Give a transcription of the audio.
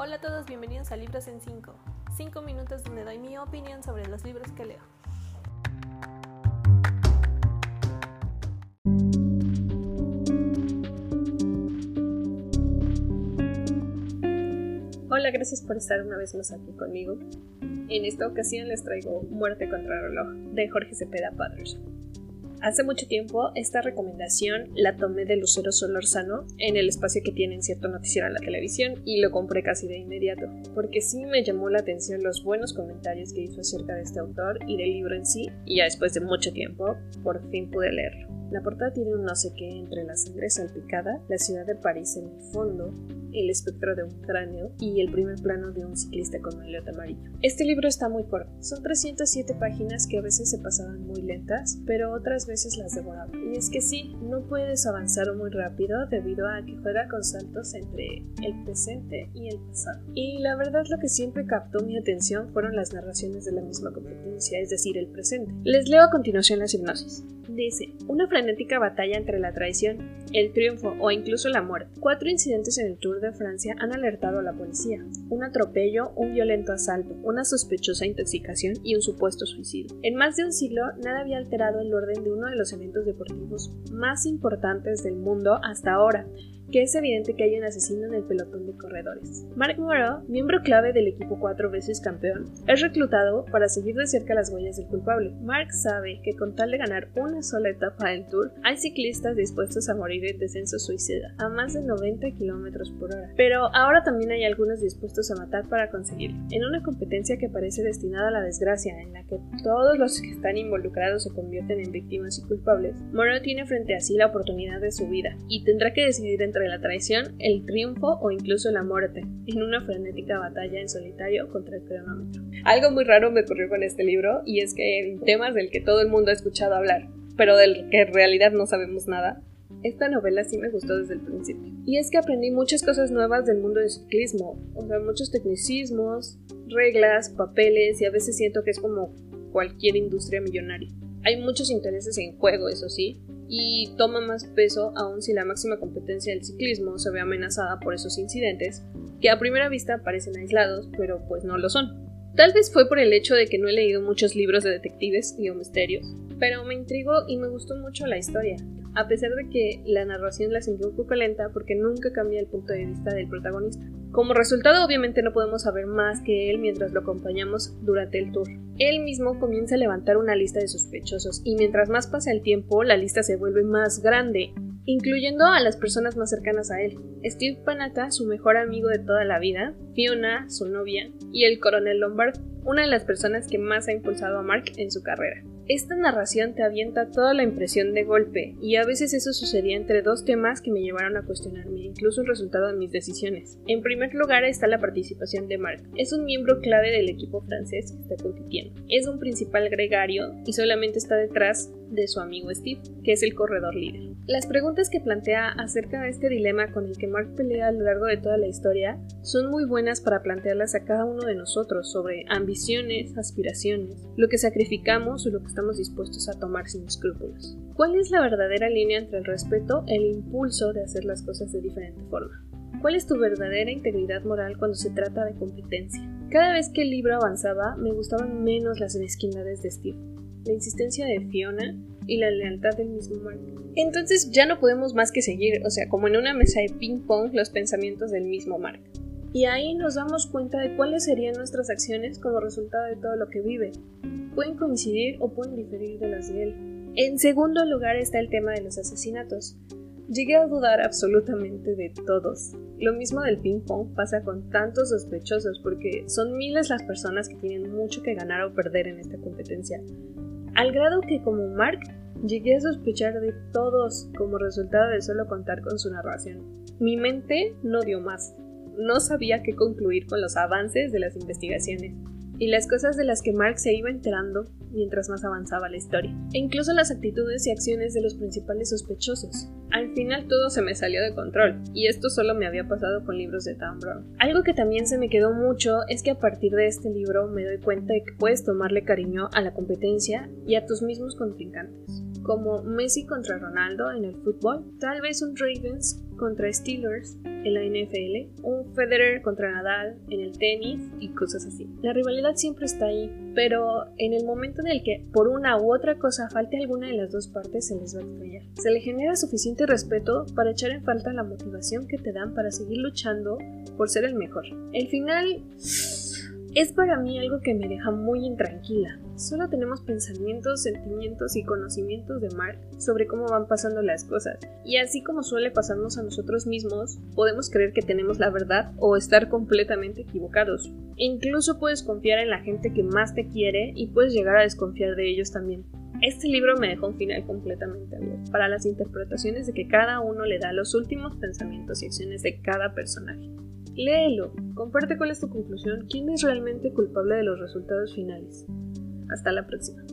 Hola a todos, bienvenidos a Libros en 5. 5 minutos donde doy mi opinión sobre los libros que leo. Hola, gracias por estar una vez más aquí conmigo. En esta ocasión les traigo Muerte contra el reloj de Jorge Cepeda Patterson. Hace mucho tiempo esta recomendación la tomé de Lucero Solorzano en el espacio que tiene en cierto noticiero en la televisión y lo compré casi de inmediato, porque sí me llamó la atención los buenos comentarios que hizo acerca de este autor y del libro en sí, y ya después de mucho tiempo, por fin pude leerlo. La portada tiene un no sé qué entre la sangre salpicada, la ciudad de París en el fondo, el espectro de un cráneo y el primer plano de un ciclista con maillot amarillo. Este libro está muy corto, son 307 páginas que a veces se pasaban muy lentas, pero otras veces las devoraba. Y es que sí, no puedes avanzar muy rápido debido a que juega con saltos entre el presente y el pasado. Y la verdad lo que siempre captó mi atención fueron las narraciones de la misma competencia, es decir, el presente. Les leo a continuación la hipnosis. Dice, una frenética batalla entre la traición, el triunfo o incluso la muerte. Cuatro incidentes en el Tour de Francia han alertado a la policía. Un atropello, un violento asalto, una sospechosa intoxicación y un supuesto suicidio. En más de un siglo, nada había alterado el orden de uno de los eventos deportivos más importantes del mundo hasta ahora, que es evidente que hay un asesino en el pelotón de corredores. Mark Moreau, miembro clave del equipo cuatro veces campeón, es reclutado para seguir de cerca las huellas del culpable. Mark sabe que con tal de ganar una sola etapa del Tour, hay ciclistas dispuestos a morir en descenso suicida a más de 90 km por hora. Pero ahora también hay algunos dispuestos a matar para conseguirlo. En una competencia que parece destinada a la desgracia, en la que todos los que están involucrados se convierten en víctimas y culpables, Moreau tiene frente a sí la oportunidad de su vida y tendrá que decidir entre la traición, el triunfo o incluso la muerte, en una frenética batalla en solitario contra el cronómetro. Algo muy raro me ocurrió con este libro y es que en temas del que todo el mundo ha escuchado hablar, pero del que en realidad no sabemos nada, esta novela sí me gustó desde el principio. Y es que aprendí muchas cosas nuevas del mundo del ciclismo, o sea, muchos tecnicismos, reglas, papeles y a veces siento que es como cualquier industria millonaria. Hay muchos intereses en juego, eso sí, y toma más peso aún si la máxima competencia del ciclismo se ve amenazada por esos incidentes, que a primera vista parecen aislados, pero pues no lo son. Tal vez fue por el hecho de que no he leído muchos libros de detectives y o misterios, pero me intrigó y me gustó mucho la historia, a pesar de que la narración la sentí un poco lenta porque nunca cambia el punto de vista del protagonista. Como resultado, obviamente no podemos saber más que él mientras lo acompañamos durante el tour. Él mismo comienza a levantar una lista de sospechosos y mientras más pasa el tiempo, la lista se vuelve más grande, incluyendo a las personas más cercanas a él. Steve Panata, su mejor amigo de toda la vida, Fiona, su novia, y el coronel Lombard, una de las personas que más ha impulsado a Mark en su carrera. Esta narración te avienta toda la impresión de golpe, y a veces eso sucedía entre dos temas que me llevaron a cuestionarme incluso el resultado de mis decisiones. En primer lugar está la participación de Mark. Es un miembro clave del equipo francés que está compitiendo. Es un principal gregario y solamente está detrás de su amigo Steve, que es el corredor líder. Las preguntas que plantea acerca de este dilema con el que Mark pelea a lo largo de toda la historia son muy buenas para plantearlas a cada uno de nosotros sobre ambiciones, aspiraciones, lo que sacrificamos o lo que estamos dispuestos a tomar sin escrúpulos. ¿Cuál es la verdadera línea entre el respeto e el impulso de hacer las cosas de diferente forma? ¿Cuál es tu verdadera integridad moral cuando se trata de competencia? Cada vez que el libro avanzaba, me gustaban menos las mezquindades de Steve, la insistencia de Fiona y la lealtad del mismo Mark. Entonces ya no podemos más que seguir, o sea, como en una mesa de ping-pong, los pensamientos del mismo Mark. Y ahí nos damos cuenta de cuáles serían nuestras acciones como resultado de todo lo que vive, pueden coincidir o pueden diferir de las de él. En segundo lugar está el tema de los asesinatos. Llegué a dudar absolutamente de todos. Lo mismo del ping pong pasa con tantos sospechosos porque son miles las personas que tienen mucho que ganar o perder en esta competencia. Al grado que como Mark llegué a sospechar de todos como resultado de solo contar con su narración. Mi mente no dio más. No sabía qué concluir con los avances de las investigaciones y las cosas de las que Mark se iba enterando mientras más avanzaba la historia, e incluso las actitudes y acciones de los principales sospechosos. Al final todo se me salió de control, y esto solo me había pasado con libros de Dan Brown. Algo que también se me quedó mucho es que a partir de este libro me doy cuenta de que puedes tomarle cariño a la competencia y a tus mismos contrincantes como Messi contra Ronaldo en el fútbol, tal vez un Ravens contra Steelers en la NFL, un Federer contra Nadal en el tenis y cosas así. La rivalidad siempre está ahí, pero en el momento en el que por una u otra cosa falte alguna de las dos partes se les va a extrañar. Se le genera suficiente respeto para echar en falta la motivación que te dan para seguir luchando por ser el mejor. El final es para mí algo que me deja muy intranquila. Solo tenemos pensamientos, sentimientos y conocimientos de Mark sobre cómo van pasando las cosas. Y así como suele pasarnos a nosotros mismos, podemos creer que tenemos la verdad o estar completamente equivocados. incluso puedes confiar en la gente que más te quiere y puedes llegar a desconfiar de ellos también. Este libro me dejó un final completamente abierto para las interpretaciones de que cada uno le da los últimos pensamientos y acciones de cada personaje. Léelo, comparte cuál es tu conclusión, quién es realmente culpable de los resultados finales. Hasta la próxima.